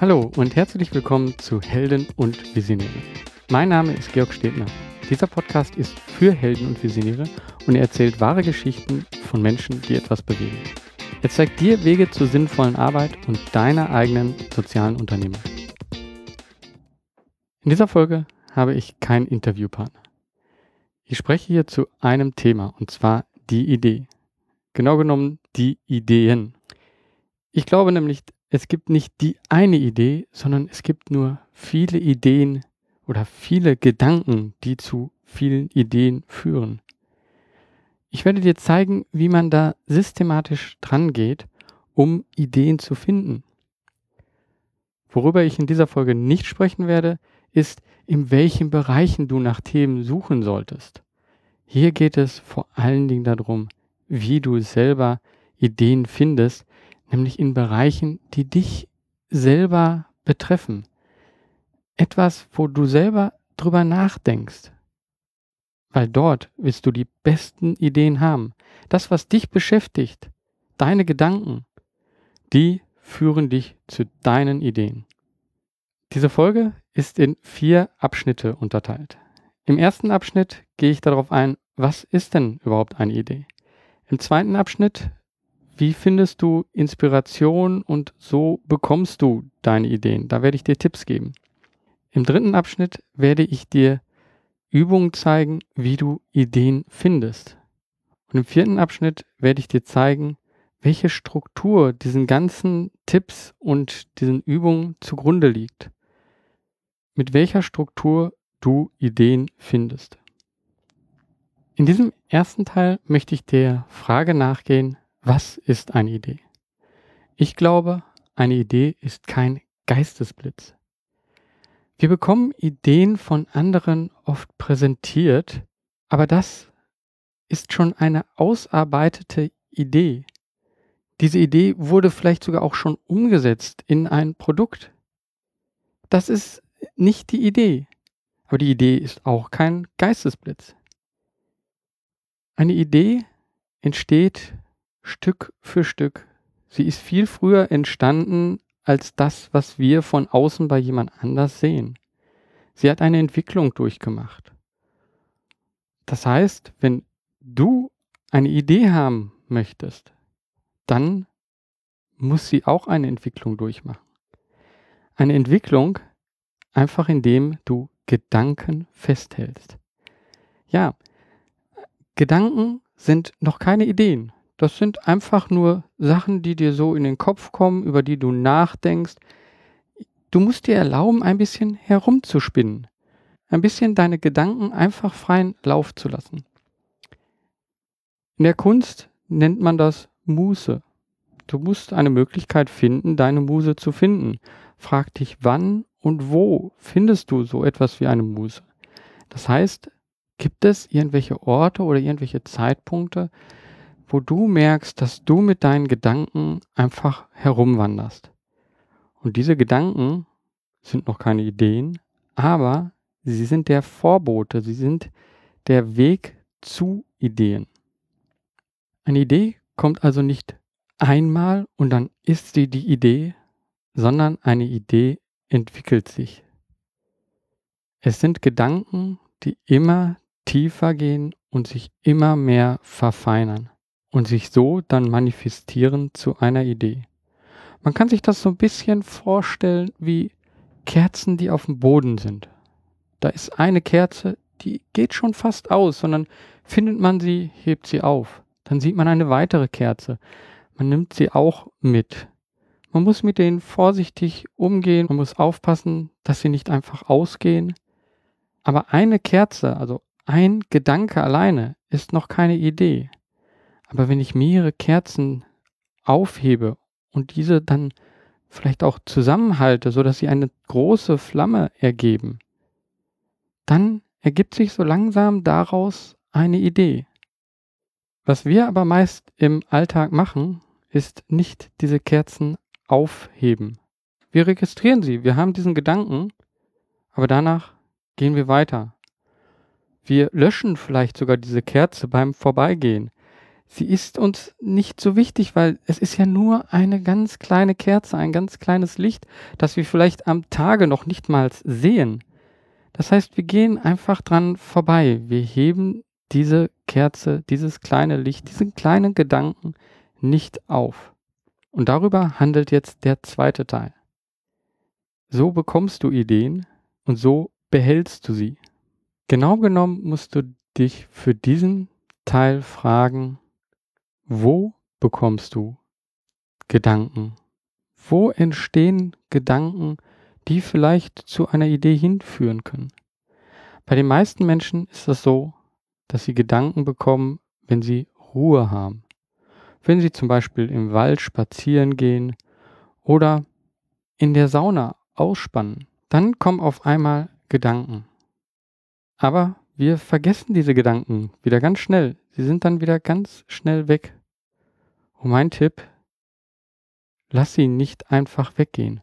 Hallo und herzlich willkommen zu Helden und Visionäre. Mein Name ist Georg Stebner. Dieser Podcast ist für Helden und Visionäre und er erzählt wahre Geschichten von Menschen, die etwas bewegen. Er zeigt dir Wege zur sinnvollen Arbeit und deiner eigenen sozialen Unternehmung. In dieser Folge habe ich keinen Interviewpartner. Ich spreche hier zu einem Thema und zwar die Idee. Genau genommen die Ideen. Ich glaube nämlich, es gibt nicht die eine Idee, sondern es gibt nur viele Ideen oder viele Gedanken, die zu vielen Ideen führen. Ich werde dir zeigen, wie man da systematisch dran geht, um Ideen zu finden. Worüber ich in dieser Folge nicht sprechen werde, ist, in welchen Bereichen du nach Themen suchen solltest. Hier geht es vor allen Dingen darum, wie du selber Ideen findest, nämlich in Bereichen, die dich selber betreffen. Etwas, wo du selber drüber nachdenkst. Weil dort wirst du die besten Ideen haben. Das, was dich beschäftigt, deine Gedanken, die führen dich zu deinen Ideen. Diese Folge ist in vier Abschnitte unterteilt. Im ersten Abschnitt gehe ich darauf ein, was ist denn überhaupt eine Idee? Im zweiten Abschnitt wie findest du Inspiration und so bekommst du deine Ideen? Da werde ich dir Tipps geben. Im dritten Abschnitt werde ich dir Übungen zeigen, wie du Ideen findest. Und im vierten Abschnitt werde ich dir zeigen, welche Struktur diesen ganzen Tipps und diesen Übungen zugrunde liegt. Mit welcher Struktur du Ideen findest. In diesem ersten Teil möchte ich der Frage nachgehen, was ist eine Idee? Ich glaube, eine Idee ist kein Geistesblitz. Wir bekommen Ideen von anderen oft präsentiert, aber das ist schon eine ausarbeitete Idee. Diese Idee wurde vielleicht sogar auch schon umgesetzt in ein Produkt. Das ist nicht die Idee, aber die Idee ist auch kein Geistesblitz. Eine Idee entsteht Stück für Stück. Sie ist viel früher entstanden als das, was wir von außen bei jemand anders sehen. Sie hat eine Entwicklung durchgemacht. Das heißt, wenn du eine Idee haben möchtest, dann muss sie auch eine Entwicklung durchmachen. Eine Entwicklung einfach indem du Gedanken festhältst. Ja, Gedanken sind noch keine Ideen. Das sind einfach nur Sachen, die dir so in den Kopf kommen, über die du nachdenkst. Du musst dir erlauben, ein bisschen herumzuspinnen. Ein bisschen deine Gedanken einfach freien Lauf zu lassen. In der Kunst nennt man das Muse. Du musst eine Möglichkeit finden, deine Muse zu finden. Frag dich, wann und wo findest du so etwas wie eine Muse? Das heißt, gibt es irgendwelche Orte oder irgendwelche Zeitpunkte, wo du merkst, dass du mit deinen Gedanken einfach herumwanderst. Und diese Gedanken sind noch keine Ideen, aber sie sind der Vorbote, sie sind der Weg zu Ideen. Eine Idee kommt also nicht einmal und dann ist sie die Idee, sondern eine Idee entwickelt sich. Es sind Gedanken, die immer tiefer gehen und sich immer mehr verfeinern und sich so dann manifestieren zu einer Idee. Man kann sich das so ein bisschen vorstellen wie Kerzen, die auf dem Boden sind. Da ist eine Kerze, die geht schon fast aus, sondern findet man sie, hebt sie auf. Dann sieht man eine weitere Kerze. Man nimmt sie auch mit. Man muss mit denen vorsichtig umgehen, man muss aufpassen, dass sie nicht einfach ausgehen. Aber eine Kerze, also ein Gedanke alleine, ist noch keine Idee. Aber wenn ich mehrere Kerzen aufhebe und diese dann vielleicht auch zusammenhalte, so dass sie eine große Flamme ergeben, dann ergibt sich so langsam daraus eine Idee. Was wir aber meist im Alltag machen, ist nicht diese Kerzen aufheben. Wir registrieren sie, wir haben diesen Gedanken, aber danach gehen wir weiter. Wir löschen vielleicht sogar diese Kerze beim Vorbeigehen. Sie ist uns nicht so wichtig, weil es ist ja nur eine ganz kleine Kerze, ein ganz kleines Licht, das wir vielleicht am Tage noch nicht mal sehen. Das heißt, wir gehen einfach dran vorbei. Wir heben diese Kerze, dieses kleine Licht, diesen kleinen Gedanken nicht auf. Und darüber handelt jetzt der zweite Teil. So bekommst du Ideen und so behältst du sie. Genau genommen musst du dich für diesen Teil fragen, wo bekommst du Gedanken? Wo entstehen Gedanken, die vielleicht zu einer Idee hinführen können? Bei den meisten Menschen ist es so, dass sie Gedanken bekommen, wenn sie Ruhe haben. Wenn sie zum Beispiel im Wald spazieren gehen oder in der Sauna ausspannen, dann kommen auf einmal Gedanken. Aber wir vergessen diese Gedanken wieder ganz schnell. Sie sind dann wieder ganz schnell weg. Und mein Tipp, lass sie nicht einfach weggehen.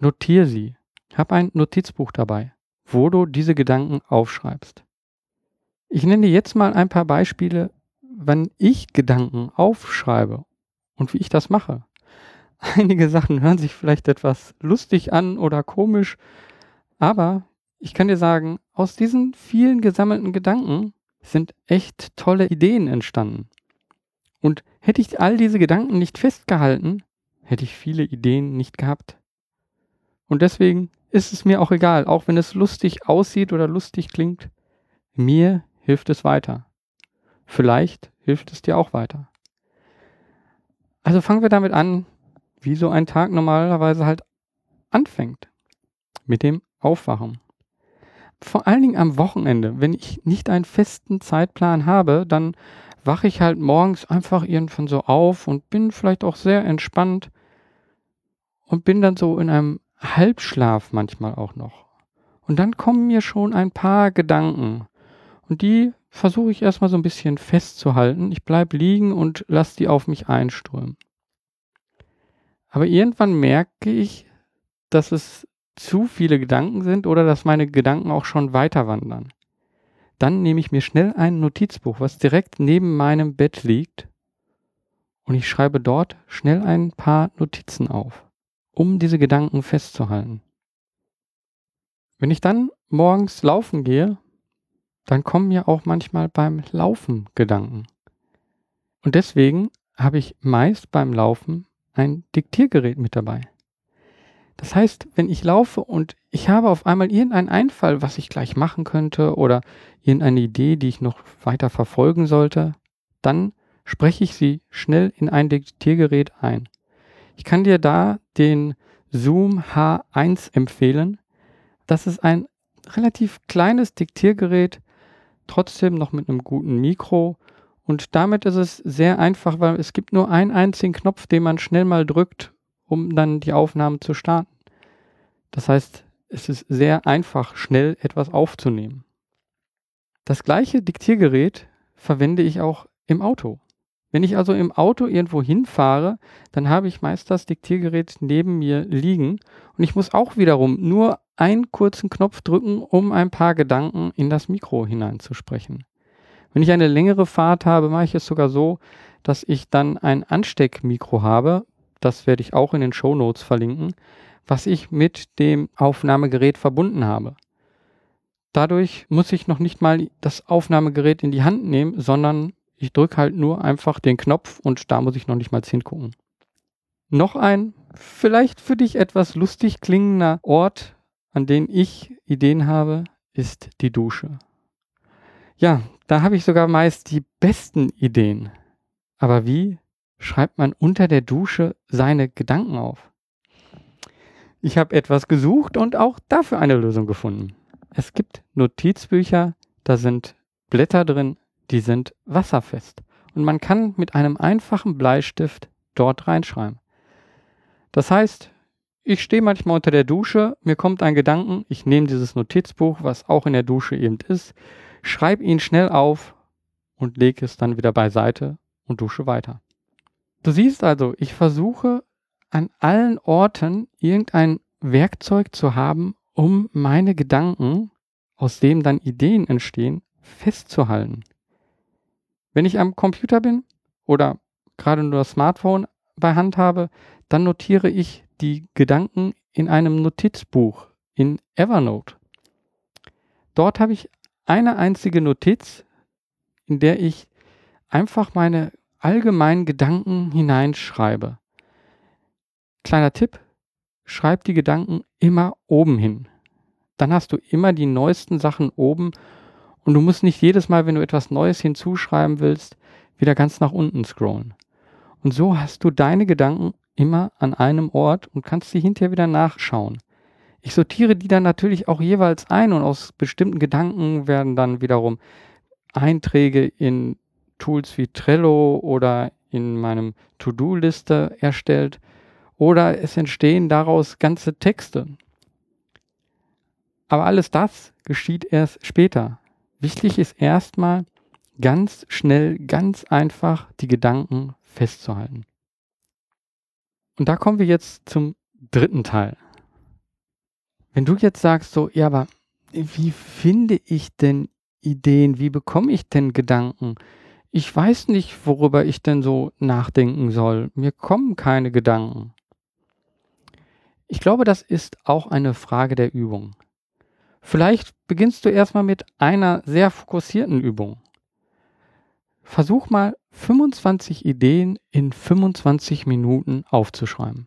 Notier sie. Hab ein Notizbuch dabei, wo du diese Gedanken aufschreibst. Ich nenne dir jetzt mal ein paar Beispiele, wann ich Gedanken aufschreibe und wie ich das mache. Einige Sachen hören sich vielleicht etwas lustig an oder komisch, aber ich kann dir sagen, aus diesen vielen gesammelten Gedanken sind echt tolle Ideen entstanden. Und hätte ich all diese Gedanken nicht festgehalten, hätte ich viele Ideen nicht gehabt. Und deswegen ist es mir auch egal, auch wenn es lustig aussieht oder lustig klingt, mir hilft es weiter. Vielleicht hilft es dir auch weiter. Also fangen wir damit an, wie so ein Tag normalerweise halt anfängt. Mit dem Aufwachen vor allen Dingen am Wochenende, wenn ich nicht einen festen Zeitplan habe, dann wache ich halt morgens einfach irgendwann so auf und bin vielleicht auch sehr entspannt und bin dann so in einem Halbschlaf manchmal auch noch. Und dann kommen mir schon ein paar Gedanken und die versuche ich erstmal so ein bisschen festzuhalten. Ich bleibe liegen und lasse die auf mich einströmen. Aber irgendwann merke ich, dass es zu viele Gedanken sind oder dass meine Gedanken auch schon weiter wandern. Dann nehme ich mir schnell ein Notizbuch, was direkt neben meinem Bett liegt, und ich schreibe dort schnell ein paar Notizen auf, um diese Gedanken festzuhalten. Wenn ich dann morgens laufen gehe, dann kommen mir auch manchmal beim Laufen Gedanken. Und deswegen habe ich meist beim Laufen ein Diktiergerät mit dabei. Das heißt, wenn ich laufe und ich habe auf einmal irgendeinen Einfall, was ich gleich machen könnte oder irgendeine Idee, die ich noch weiter verfolgen sollte, dann spreche ich sie schnell in ein Diktiergerät ein. Ich kann dir da den Zoom H1 empfehlen. Das ist ein relativ kleines Diktiergerät, trotzdem noch mit einem guten Mikro. Und damit ist es sehr einfach, weil es gibt nur einen einzigen Knopf, den man schnell mal drückt um dann die Aufnahme zu starten. Das heißt, es ist sehr einfach, schnell etwas aufzunehmen. Das gleiche Diktiergerät verwende ich auch im Auto. Wenn ich also im Auto irgendwo hinfahre, dann habe ich meist das Diktiergerät neben mir liegen und ich muss auch wiederum nur einen kurzen Knopf drücken, um ein paar Gedanken in das Mikro hineinzusprechen. Wenn ich eine längere Fahrt habe, mache ich es sogar so, dass ich dann ein Ansteckmikro habe, das werde ich auch in den Show Notes verlinken, was ich mit dem Aufnahmegerät verbunden habe. Dadurch muss ich noch nicht mal das Aufnahmegerät in die Hand nehmen, sondern ich drücke halt nur einfach den Knopf und da muss ich noch nicht mal hingucken. Noch ein vielleicht für dich etwas lustig klingender Ort, an dem ich Ideen habe, ist die Dusche. Ja, da habe ich sogar meist die besten Ideen. Aber wie schreibt man unter der Dusche seine Gedanken auf. Ich habe etwas gesucht und auch dafür eine Lösung gefunden. Es gibt Notizbücher, da sind Blätter drin, die sind wasserfest. Und man kann mit einem einfachen Bleistift dort reinschreiben. Das heißt, ich stehe manchmal unter der Dusche, mir kommt ein Gedanken, ich nehme dieses Notizbuch, was auch in der Dusche eben ist, schreibe ihn schnell auf und lege es dann wieder beiseite und dusche weiter. Du siehst also, ich versuche an allen Orten irgendein Werkzeug zu haben, um meine Gedanken, aus dem dann Ideen entstehen, festzuhalten. Wenn ich am Computer bin, oder gerade nur das Smartphone bei Hand habe, dann notiere ich die Gedanken in einem Notizbuch in Evernote. Dort habe ich eine einzige Notiz, in der ich einfach meine allgemeinen Gedanken hineinschreibe. Kleiner Tipp, schreib die Gedanken immer oben hin. Dann hast du immer die neuesten Sachen oben und du musst nicht jedes Mal, wenn du etwas Neues hinzuschreiben willst, wieder ganz nach unten scrollen. Und so hast du deine Gedanken immer an einem Ort und kannst sie hinterher wieder nachschauen. Ich sortiere die dann natürlich auch jeweils ein und aus bestimmten Gedanken werden dann wiederum Einträge in Tools wie Trello oder in meinem To-Do-Liste erstellt oder es entstehen daraus ganze Texte. Aber alles das geschieht erst später. Wichtig ist erstmal ganz schnell, ganz einfach die Gedanken festzuhalten. Und da kommen wir jetzt zum dritten Teil. Wenn du jetzt sagst so, ja, aber wie finde ich denn Ideen? Wie bekomme ich denn Gedanken? Ich weiß nicht, worüber ich denn so nachdenken soll. Mir kommen keine Gedanken. Ich glaube, das ist auch eine Frage der Übung. Vielleicht beginnst du erstmal mit einer sehr fokussierten Übung. Versuch mal 25 Ideen in 25 Minuten aufzuschreiben.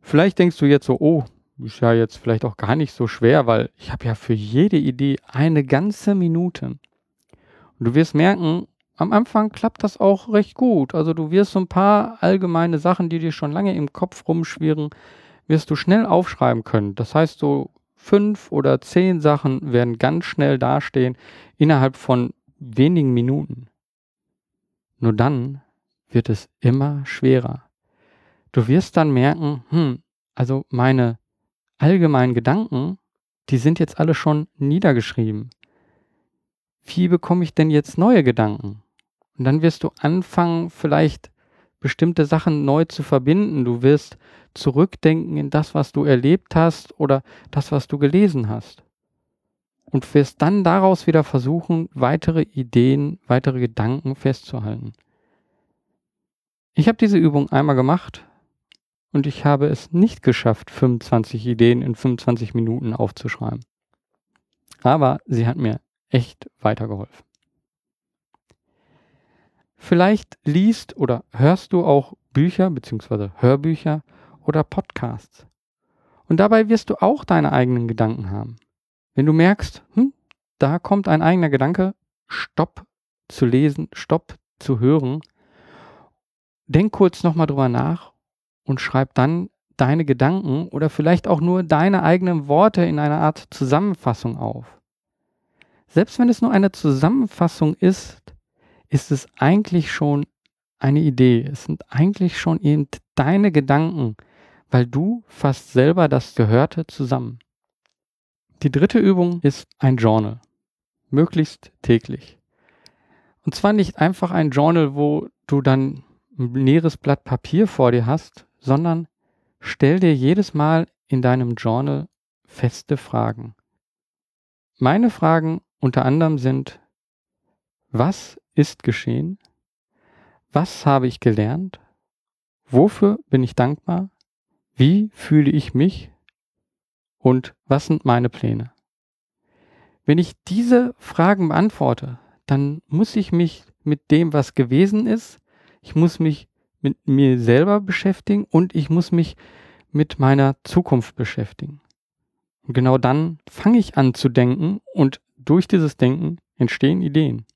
Vielleicht denkst du jetzt so, oh, ist ja jetzt vielleicht auch gar nicht so schwer, weil ich habe ja für jede Idee eine ganze Minute. Und du wirst merken, am Anfang klappt das auch recht gut. Also du wirst so ein paar allgemeine Sachen, die dir schon lange im Kopf rumschwirren, wirst du schnell aufschreiben können. Das heißt, so fünf oder zehn Sachen werden ganz schnell dastehen innerhalb von wenigen Minuten. Nur dann wird es immer schwerer. Du wirst dann merken, hm, also meine allgemeinen Gedanken, die sind jetzt alle schon niedergeschrieben. Wie bekomme ich denn jetzt neue Gedanken? Und dann wirst du anfangen, vielleicht bestimmte Sachen neu zu verbinden. Du wirst zurückdenken in das, was du erlebt hast oder das, was du gelesen hast. Und wirst dann daraus wieder versuchen, weitere Ideen, weitere Gedanken festzuhalten. Ich habe diese Übung einmal gemacht und ich habe es nicht geschafft, 25 Ideen in 25 Minuten aufzuschreiben. Aber sie hat mir echt weitergeholfen. Vielleicht liest oder hörst du auch Bücher bzw. Hörbücher oder Podcasts. Und dabei wirst du auch deine eigenen Gedanken haben. Wenn du merkst, hm, da kommt ein eigener Gedanke, stopp zu lesen, stopp zu hören, denk kurz nochmal drüber nach und schreib dann deine Gedanken oder vielleicht auch nur deine eigenen Worte in einer Art Zusammenfassung auf. Selbst wenn es nur eine Zusammenfassung ist, ist es eigentlich schon eine Idee. Es sind eigentlich schon eben deine Gedanken, weil du fasst selber das Gehörte zusammen. Die dritte Übung ist ein Journal. Möglichst täglich. Und zwar nicht einfach ein Journal, wo du dann ein leeres Blatt Papier vor dir hast, sondern stell dir jedes Mal in deinem Journal feste Fragen. Meine Fragen unter anderem sind, was ist geschehen? Was habe ich gelernt? Wofür bin ich dankbar? Wie fühle ich mich? Und was sind meine Pläne? Wenn ich diese Fragen beantworte, dann muss ich mich mit dem, was gewesen ist, ich muss mich mit mir selber beschäftigen und ich muss mich mit meiner Zukunft beschäftigen. Und genau dann fange ich an zu denken und durch dieses Denken entstehen Ideen.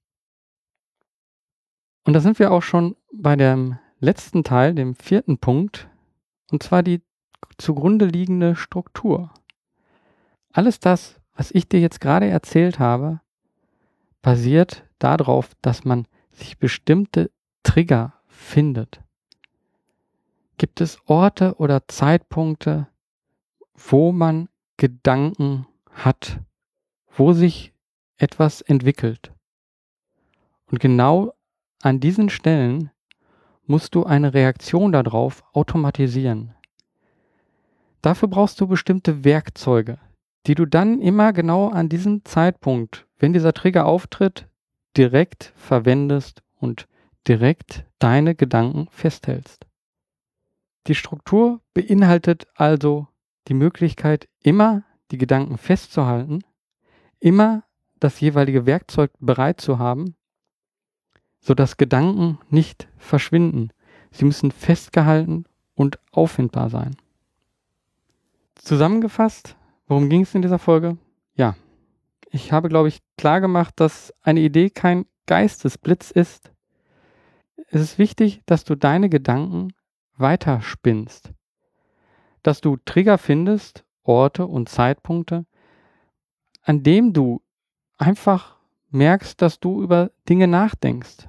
Und da sind wir auch schon bei dem letzten Teil, dem vierten Punkt, und zwar die zugrunde liegende Struktur. Alles das, was ich dir jetzt gerade erzählt habe, basiert darauf, dass man sich bestimmte Trigger findet. Gibt es Orte oder Zeitpunkte, wo man Gedanken hat, wo sich etwas entwickelt? Und genau an diesen Stellen musst du eine Reaktion darauf automatisieren. Dafür brauchst du bestimmte Werkzeuge, die du dann immer genau an diesem Zeitpunkt, wenn dieser Trigger auftritt, direkt verwendest und direkt deine Gedanken festhältst. Die Struktur beinhaltet also die Möglichkeit, immer die Gedanken festzuhalten, immer das jeweilige Werkzeug bereit zu haben, sodass Gedanken nicht verschwinden. Sie müssen festgehalten und auffindbar sein. Zusammengefasst, worum ging es in dieser Folge? Ja, ich habe, glaube ich, klar gemacht, dass eine Idee kein Geistesblitz ist. Es ist wichtig, dass du deine Gedanken weiterspinnst, dass du Trigger findest, Orte und Zeitpunkte, an dem du einfach merkst, dass du über Dinge nachdenkst.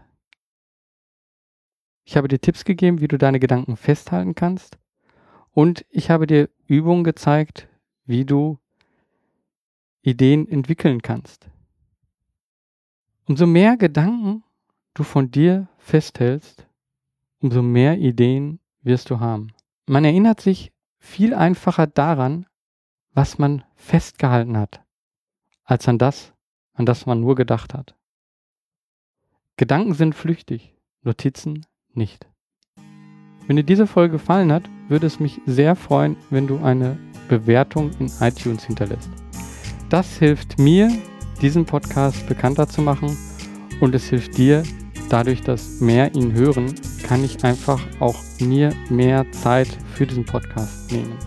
Ich habe dir Tipps gegeben, wie du deine Gedanken festhalten kannst und ich habe dir Übungen gezeigt, wie du Ideen entwickeln kannst. Umso mehr Gedanken du von dir festhältst, umso mehr Ideen wirst du haben. Man erinnert sich viel einfacher daran, was man festgehalten hat, als an das, an das man nur gedacht hat. Gedanken sind flüchtig, Notizen nicht. Wenn dir diese Folge gefallen hat, würde es mich sehr freuen, wenn du eine Bewertung in iTunes hinterlässt. Das hilft mir, diesen Podcast bekannter zu machen und es hilft dir, dadurch, dass mehr ihn hören, kann ich einfach auch mir mehr Zeit für diesen Podcast nehmen.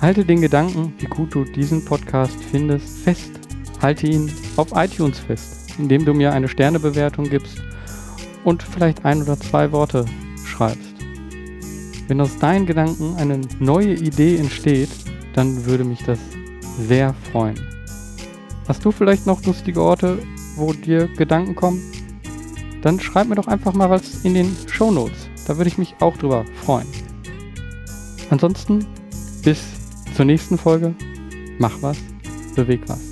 Halte den Gedanken, wie gut du diesen Podcast findest, fest. Halte ihn auf iTunes fest, indem du mir eine Sternebewertung gibst und vielleicht ein oder zwei Worte schreibst. Wenn aus deinen Gedanken eine neue Idee entsteht, dann würde mich das sehr freuen. Hast du vielleicht noch lustige Orte, wo dir Gedanken kommen? Dann schreib mir doch einfach mal was in den Show Notes. Da würde ich mich auch drüber freuen. Ansonsten bis zur nächsten Folge. Mach was, beweg was.